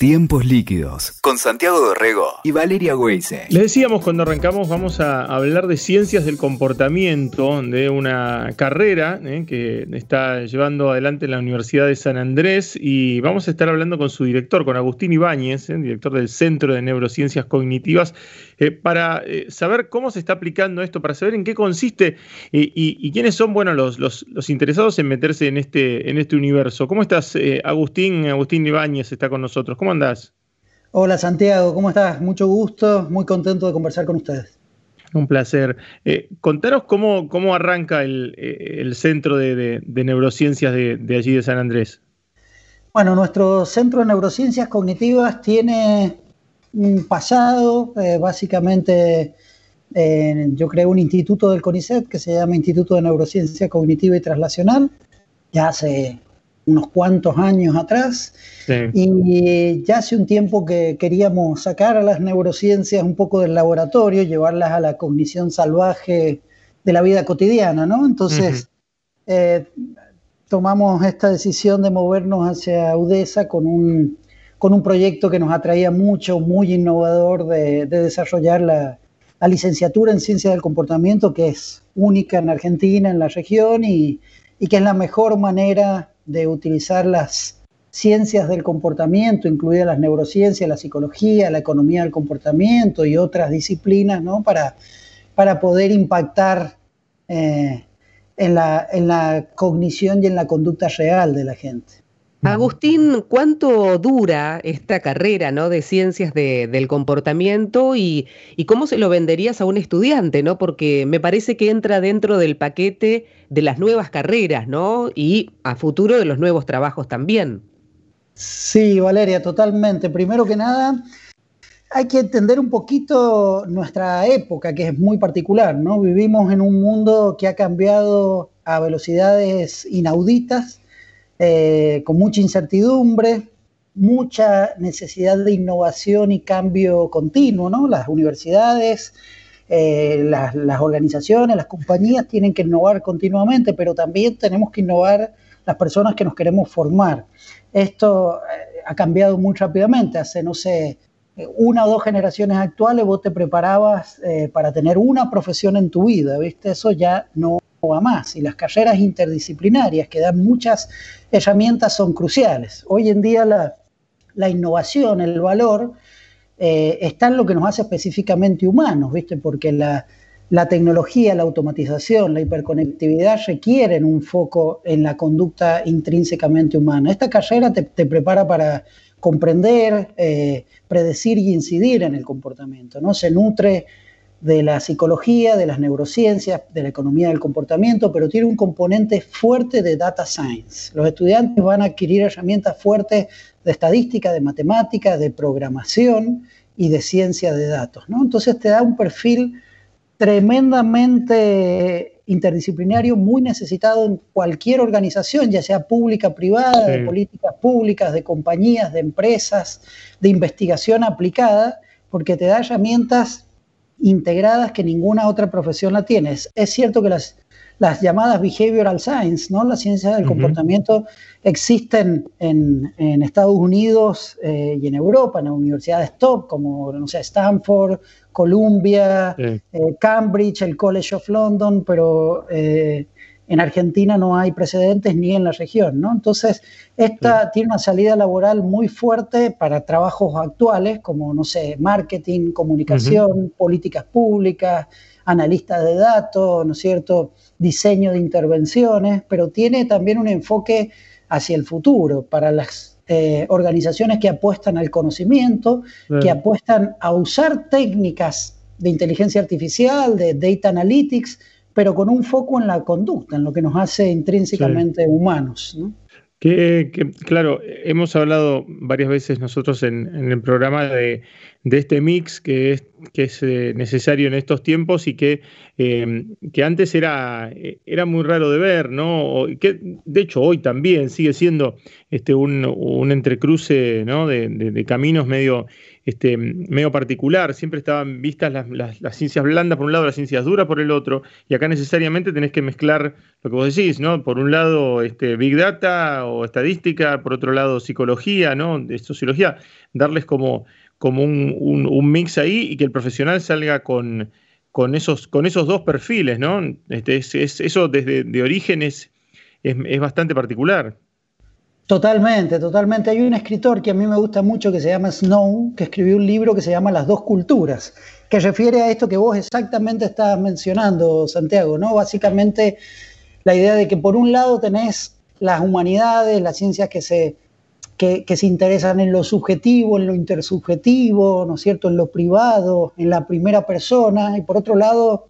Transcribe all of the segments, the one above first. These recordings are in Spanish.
Tiempos líquidos con Santiago Dorrego y Valeria Weise. Le decíamos cuando arrancamos vamos a hablar de ciencias del comportamiento, de una carrera eh, que está llevando adelante la Universidad de San Andrés y vamos a estar hablando con su director, con Agustín Ibáñez, eh, director del Centro de Neurociencias Cognitivas, eh, para saber cómo se está aplicando esto, para saber en qué consiste y, quiénes son bueno, los, los, interesados en meterse en este, en este universo. ¿Cómo estás, Agustín? Agustín Ibáñez está con nosotros. ¿Cómo andás? Hola Santiago, ¿cómo estás? Mucho gusto, muy contento de conversar con ustedes. Un placer. Eh, contanos cómo, cómo arranca el, eh, centro de, neurociencias de, allí de San Andrés. Bueno, nuestro centro de neurociencias cognitivas tiene un pasado, eh, básicamente yo creé un instituto del CONICET que se llama Instituto de Neurociencia Cognitiva y Translacional, ya hace unos cuantos años atrás. Y ya hace un tiempo que queríamos sacar a las neurociencias un poco del laboratorio, llevarlas a la cognición salvaje de la vida cotidiana, ¿no? Entonces, eh, tomamos esta decisión de movernos hacia UDESA con un, con un proyecto que nos atraía mucho, muy innovador de, desarrollar la, la, licenciatura en ciencia del comportamiento, que es única en Argentina, en la región, y, y que es la mejor manera de utilizar las ciencias del comportamiento, incluidas las neurociencias, la psicología, la economía del comportamiento y otras disciplinas, ¿no? para, para poder impactar eh, en, la, en la cognición y en la conducta real de la gente. Agustín, ¿cuánto dura esta carrera ¿no? de ciencias del comportamiento y, cómo se lo venderías a un estudiante? ¿no? Porque me parece que entra dentro del paquete de las nuevas carreras ¿no? y a futuro de los nuevos trabajos también. Sí, Valeria, totalmente. Primero que nada, hay que entender un poquito nuestra época, que es muy particular. ¿no? Vivimos en un mundo que ha cambiado a velocidades inauditas eh, con mucha incertidumbre, mucha necesidad de innovación y cambio continuo, ¿no? Las universidades, eh, las, organizaciones, las compañías tienen que innovar continuamente, pero también tenemos que innovar las personas que nos queremos formar. Esto eh, ha cambiado muy rápidamente. Hace, no sé, una o dos generaciones actuales vos te preparabas para tener una profesión en tu vida, ¿viste? Eso ya no va más. Y las carreras interdisciplinarias que dan muchas herramientas son cruciales. Hoy en día la, innovación, el valor, eh, está en lo que nos hace específicamente humanos, ¿viste? Porque la, tecnología, la automatización, la hiperconectividad requieren un foco en la conducta intrínsecamente humana. Esta carrera te, prepara para comprender, eh, predecir y incidir en el comportamiento, ¿no? Se nutre de la psicología, de las neurociencias, de la economía del comportamiento, pero tiene un componente fuerte de data science. Los estudiantes van a adquirir herramientas fuertes de estadística, de matemática, de programación y de ciencia de datos. ¿no? Entonces te da un perfil tremendamente interdisciplinario, muy necesitado en cualquier organización, ya sea pública, privada, de políticas públicas, de compañías, de empresas, de investigación aplicada, porque te da herramientas integradas que ninguna otra profesión la tiene. Es, cierto que las, las llamadas behavioral science, ¿no? las ciencias del comportamiento, existen en, Estados Unidos eh, y en Europa, en las universidades top, como no sé, Stanford, Columbia, eh, Cambridge, el College of London, pero eh, en Argentina no hay precedentes ni en la región, ¿no? Entonces, esta tiene una salida laboral muy fuerte para trabajos actuales como, no sé, marketing, comunicación, políticas públicas, analistas de datos, ¿no es cierto?, diseño de intervenciones, pero tiene también un enfoque hacia el futuro para las eh, organizaciones que apuestan al conocimiento, que apuestan a usar técnicas de inteligencia artificial, de data analytics, pero con un foco en la conducta, en lo que nos hace intrínsecamente humanos. Que, claro, hemos hablado varias veces nosotros en, el programa de, este mix que es, que es eh, necesario en estos tiempos y que, eh, que antes era, era muy raro de ver, ¿no? Que de hecho hoy también sigue siendo este, un, un entrecruce ¿no? de, de, caminos medio este, medio particular, siempre estaban vistas las, ciencias blandas por un lado, las ciencias duras por el otro, y acá necesariamente tenés que mezclar lo que vos decís, ¿no? Por un lado, este, Big Data o estadística, por otro lado, psicología, ¿no? Sociología, darles como, como un, mix ahí y que el profesional salga con, con, esos, con esos dos perfiles, ¿no? Este, es, eso desde de origen es, es bastante particular. Totalmente, totalmente. Hay un escritor que a mí me gusta mucho que se llama Snow, que escribió un libro que se llama Las dos culturas, que refiere a esto que vos exactamente estás mencionando, Santiago, ¿no? Básicamente la idea de que por un lado tenés las humanidades, las ciencias que se, que, que se interesan en lo subjetivo, en lo intersubjetivo, ¿no es cierto?, en lo privado, en la primera persona, y por otro lado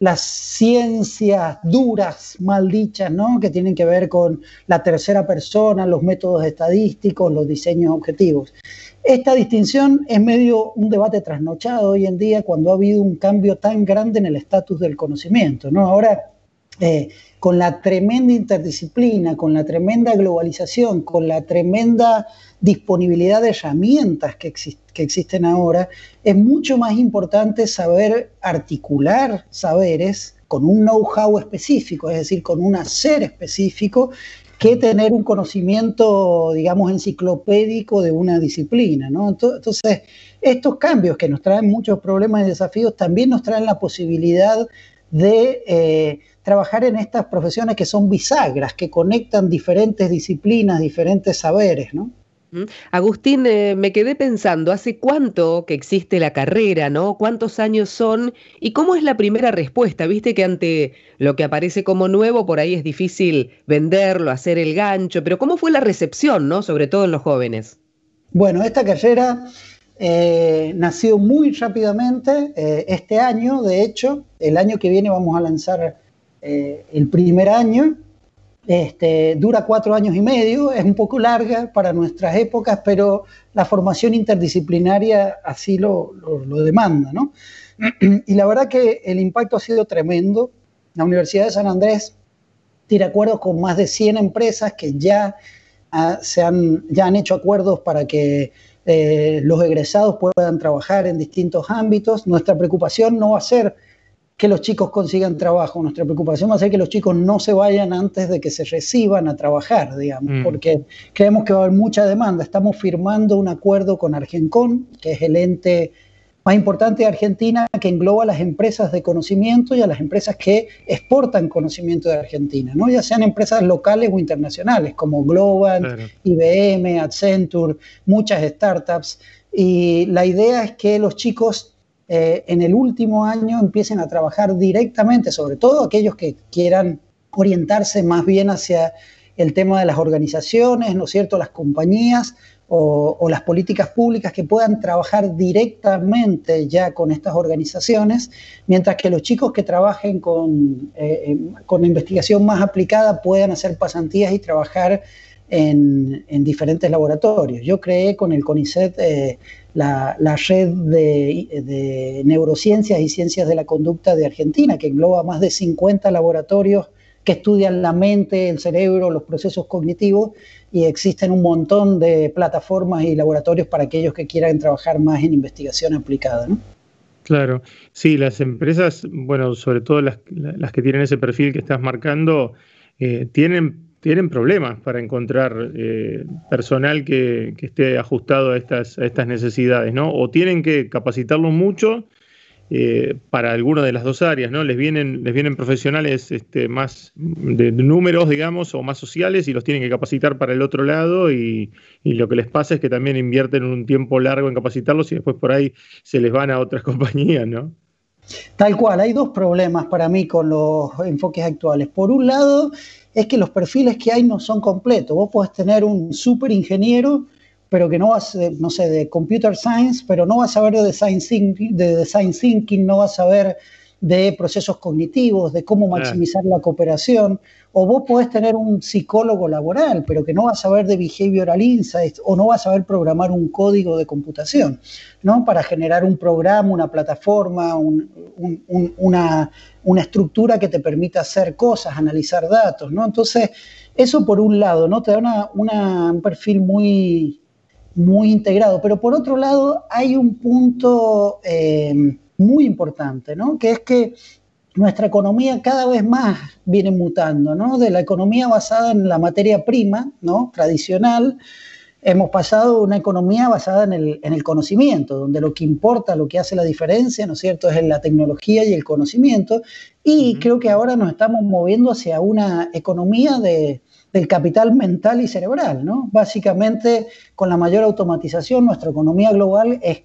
las ciencias duras, mal dichas, ¿no? que tienen que ver con la tercera persona, los métodos estadísticos, los diseños objetivos. Esta distinción es medio un debate trasnochado hoy en día cuando ha habido un cambio tan grande en el estatus del conocimiento. ¿no? Ahora, eh, con la tremenda interdisciplina, con la tremenda globalización, con la tremenda disponibilidad de herramientas que, existen ahora, es mucho más importante saber articular saberes con un know-how específico, es decir, con un hacer específico, que tener un conocimiento, digamos, enciclopédico de una disciplina. Entonces, estos cambios que nos traen muchos problemas y desafíos también nos traen la posibilidad de eh, trabajar en estas profesiones que son bisagras, que conectan diferentes disciplinas, diferentes saberes, ¿no? Agustín, eh, me quedé pensando, ¿hace cuánto que existe la carrera, no? ¿Cuántos años son? ¿Y cómo es la primera respuesta? Viste que ante lo que aparece como nuevo, por ahí es difícil venderlo, hacer el gancho, pero ¿cómo fue la recepción, no? Sobre todo en los jóvenes. Bueno, esta carrera eh, nació muy rápidamente eh, este año, de hecho, el año que viene vamos a lanzar el primer año este, dura cuatro años y medio, es un poco larga para nuestras épocas, pero la formación interdisciplinaria así lo, demanda. ¿no? Y la verdad que el impacto ha sido tremendo. La Universidad de San Andrés tiene acuerdos con más de 100 empresas que ya, se han, ya han hecho acuerdos para que eh, los egresados puedan trabajar en distintos ámbitos. Nuestra preocupación no va a ser que los chicos consigan trabajo. Nuestra preocupación va a ser que los chicos no se vayan antes de que se reciban a trabajar, digamos, mm. porque creemos que va a haber mucha demanda. Estamos firmando un acuerdo con Argencon, que es el ente más importante de Argentina, que engloba a las empresas de conocimiento y a las empresas que exportan conocimiento de Argentina, ¿no? ya sean empresas locales o internacionales, como Global, IBM, Accenture, muchas startups. Y la idea es que los chicos eh, en el último año empiecen a trabajar directamente, sobre todo aquellos que quieran orientarse más bien hacia el tema de las organizaciones, ¿no es cierto?, las compañías o, las políticas públicas que puedan trabajar directamente ya con estas organizaciones, mientras que los chicos que trabajen con, eh, con investigación más aplicada puedan hacer pasantías y trabajar en, diferentes laboratorios. Yo creé con el CONICET eh, la, red de, neurociencias y ciencias de la conducta de Argentina, que engloba más de 50 laboratorios que estudian la mente, el cerebro, los procesos cognitivos, y existen un montón de plataformas y laboratorios para aquellos que quieran trabajar más en investigación aplicada. Claro, sí, las empresas, bueno, sobre todo las, que tienen ese perfil que estás marcando, eh, tienen tienen problemas para encontrar eh, personal que, esté ajustado a estas, necesidades, ¿no? O tienen que capacitarlo mucho eh, para alguna de las dos áreas, ¿no? Les vienen, les vienen profesionales este, más de números, digamos, o más sociales y los tienen que capacitar para el otro lado y, lo que les pasa es que también invierten un tiempo largo en capacitarlos y después por ahí se les van a otras compañías, ¿no? Tal cual, hay dos problemas para mí con los enfoques actuales. Por un lado, es que los perfiles que hay no son completos. Vos podés tener un super ingeniero, pero que no vas, no sé, de computer science, pero no vas a saber de design thinking, de design thinking no vas a saber de procesos cognitivos, de cómo maximizar la cooperación, o vos podés tener un psicólogo laboral, pero que no va a saber de behavioral insights o no va a saber programar un código de computación, ¿no? Para generar un programa, una plataforma, una, una, estructura que te permita hacer cosas, analizar datos, ¿no? Entonces, eso por un lado, ¿no? Te da una, un perfil muy muy integrado. Pero por otro lado, hay un punto eh, muy importante, ¿no? Que es que nuestra economía cada vez más viene mutando, ¿no? De la economía basada en la materia prima, ¿no? Tradicional, hemos pasado a una economía basada en el, conocimiento, donde lo que importa, lo que hace la diferencia, ¿no es cierto?, es la tecnología y el conocimiento. Y creo que ahora nos estamos moviendo hacia una economía de, del capital mental y cerebral, ¿no? Básicamente, con la mayor automatización, nuestra economía global es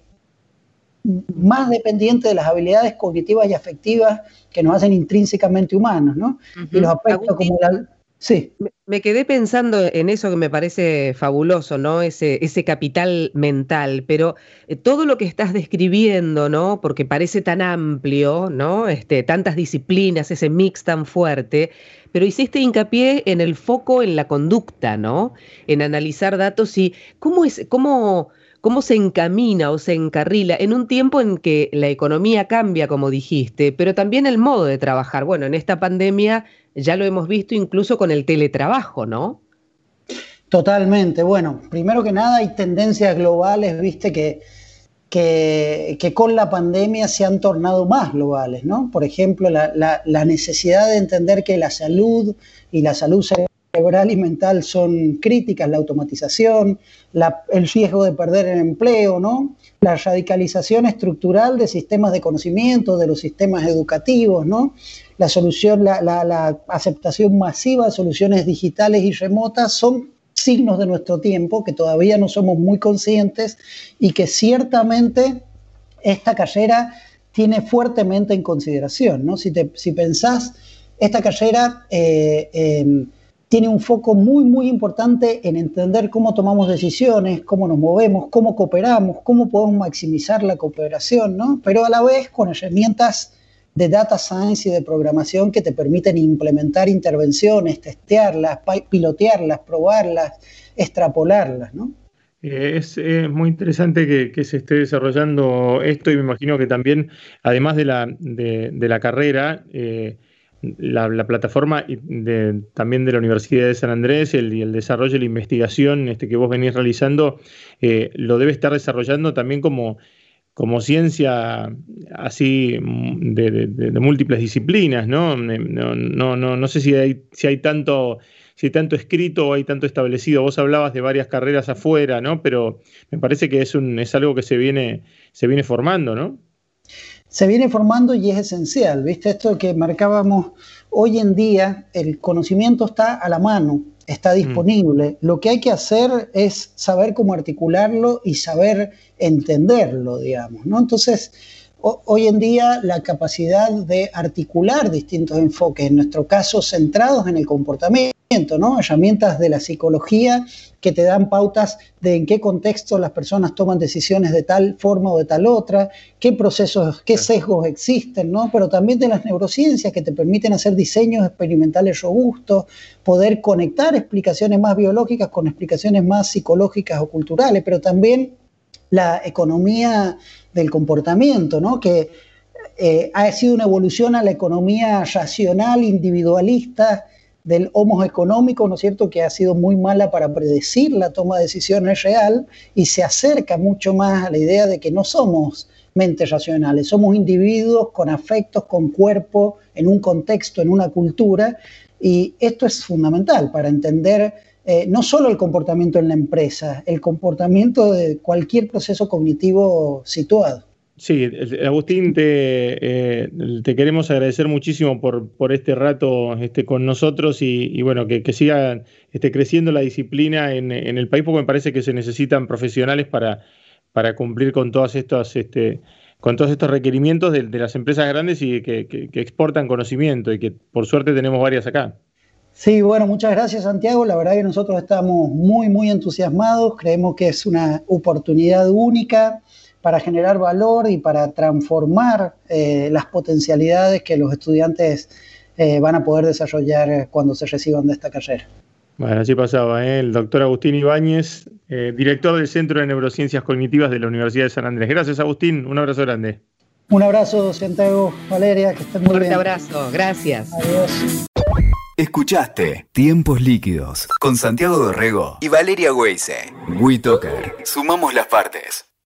más dependiente de las habilidades cognitivas y afectivas que nos hacen intrínsecamente humanos, ¿no? Y los aspectos como la... Sí. Me quedé pensando en eso que me parece fabuloso, ¿no? Ese, ese capital mental, pero eh, todo lo que estás describiendo, ¿no? Porque parece tan amplio, ¿no? Este, tantas disciplinas, ese mix tan fuerte, pero hiciste hincapié en el foco en la conducta, ¿no? En analizar datos y cómo es, cómo cómo se encamina o se encarrila en un tiempo en que la economía cambia, como dijiste, pero también el modo de trabajar. Bueno, en esta pandemia ya lo hemos visto incluso con el teletrabajo, ¿no? Totalmente. Bueno, primero que nada hay tendencias globales, viste, que, que, con la pandemia se han tornado más globales, ¿no? Por ejemplo, la, la necesidad de entender que la salud y la salud cerebral y mental son críticas, la automatización, el riesgo de perder el empleo, ¿no? la radicalización estructural de sistemas de conocimiento, de los sistemas educativos, ¿no? la solución, la, aceptación masiva de soluciones digitales y remotas son signos de nuestro tiempo que todavía no somos muy conscientes y que ciertamente esta carrera tiene fuertemente en consideración. ¿no? Si, te, si pensás, esta carrera eh, em, tiene un foco muy, muy importante en entender cómo tomamos decisiones, cómo nos movemos, cómo cooperamos, cómo podemos maximizar la cooperación, ¿no? Pero a la vez con herramientas de data science y de programación que te permiten implementar intervenciones, testearlas, pilotearlas, probarlas, extrapolarlas, ¿no? Eh, es, muy interesante que, se esté desarrollando esto y me imagino que también, además de la, de, la carrera, eh, la, plataforma de, también de la Universidad de San Andrés el, y el desarrollo y la investigación este, que vos venís realizando, eh, lo debe estar desarrollando también como, ciencia así de, múltiples disciplinas, ¿no? No, no, no, no sé si hay, si hay tanto si tanto escrito o hay tanto establecido. Vos hablabas de varias carreras afuera, ¿no? Pero me parece que es, un, es algo que se viene, se viene formando, ¿no? Se viene formando y es esencial, ¿viste? Esto que marcábamos hoy en día, el conocimiento está a la mano, está disponible. Lo que hay que hacer es saber cómo articularlo y saber entenderlo, digamos, ¿no? Entonces, hoy en día la capacidad de articular distintos enfoques, en nuestro caso centrados en el comportamiento, ¿no? Herramientas de la psicología que te dan pautas de en qué contexto las personas toman decisiones de tal forma o de tal otra, qué procesos, qué sesgos existen, ¿no? Pero también de las neurociencias que te permiten hacer diseños experimentales robustos, poder conectar explicaciones más biológicas con explicaciones más psicológicas o culturales, pero también la economía del comportamiento, ¿no? Que eh, ha sido una evolución a la economía racional, individualista, del homo económico, ¿no es cierto?, que ha sido muy mala para predecir la toma de decisiones real y se acerca mucho más a la idea de que no somos mentes racionales, somos individuos con afectos, con cuerpo, en un contexto, en una cultura, y esto es fundamental para entender eh, no solo el comportamiento en la empresa, el comportamiento de cualquier proceso cognitivo situado. Sí, Agustín, te, eh, te queremos agradecer muchísimo por, este rato este, con nosotros y, bueno, que, siga este, creciendo la disciplina en, el país, porque me parece que se necesitan profesionales para, para cumplir con todas estas, este, con todos estos requerimientos de, las empresas grandes y que, que, exportan conocimiento y que por suerte tenemos varias acá. Sí, bueno, muchas gracias Santiago. La verdad que nosotros estamos muy, muy entusiasmados. Creemos que es una oportunidad única para generar valor y para transformar eh, las potencialidades que los estudiantes eh, van a poder desarrollar cuando se reciban de esta carrera. Bueno, así pasaba, ¿eh? el doctor Agustín Ibáñez, director del Centro de Neurociencias Cognitivas de la Universidad de San Andrés. Gracias, Agustín. Un abrazo grande. Un abrazo, Santiago, Valeria, que estén muy bien. Un abrazo, gracias. Adiós. Escuchaste Tiempos Líquidos con Santiago Dorrego y Valeria Weise. WeToker. Sumamos las partes.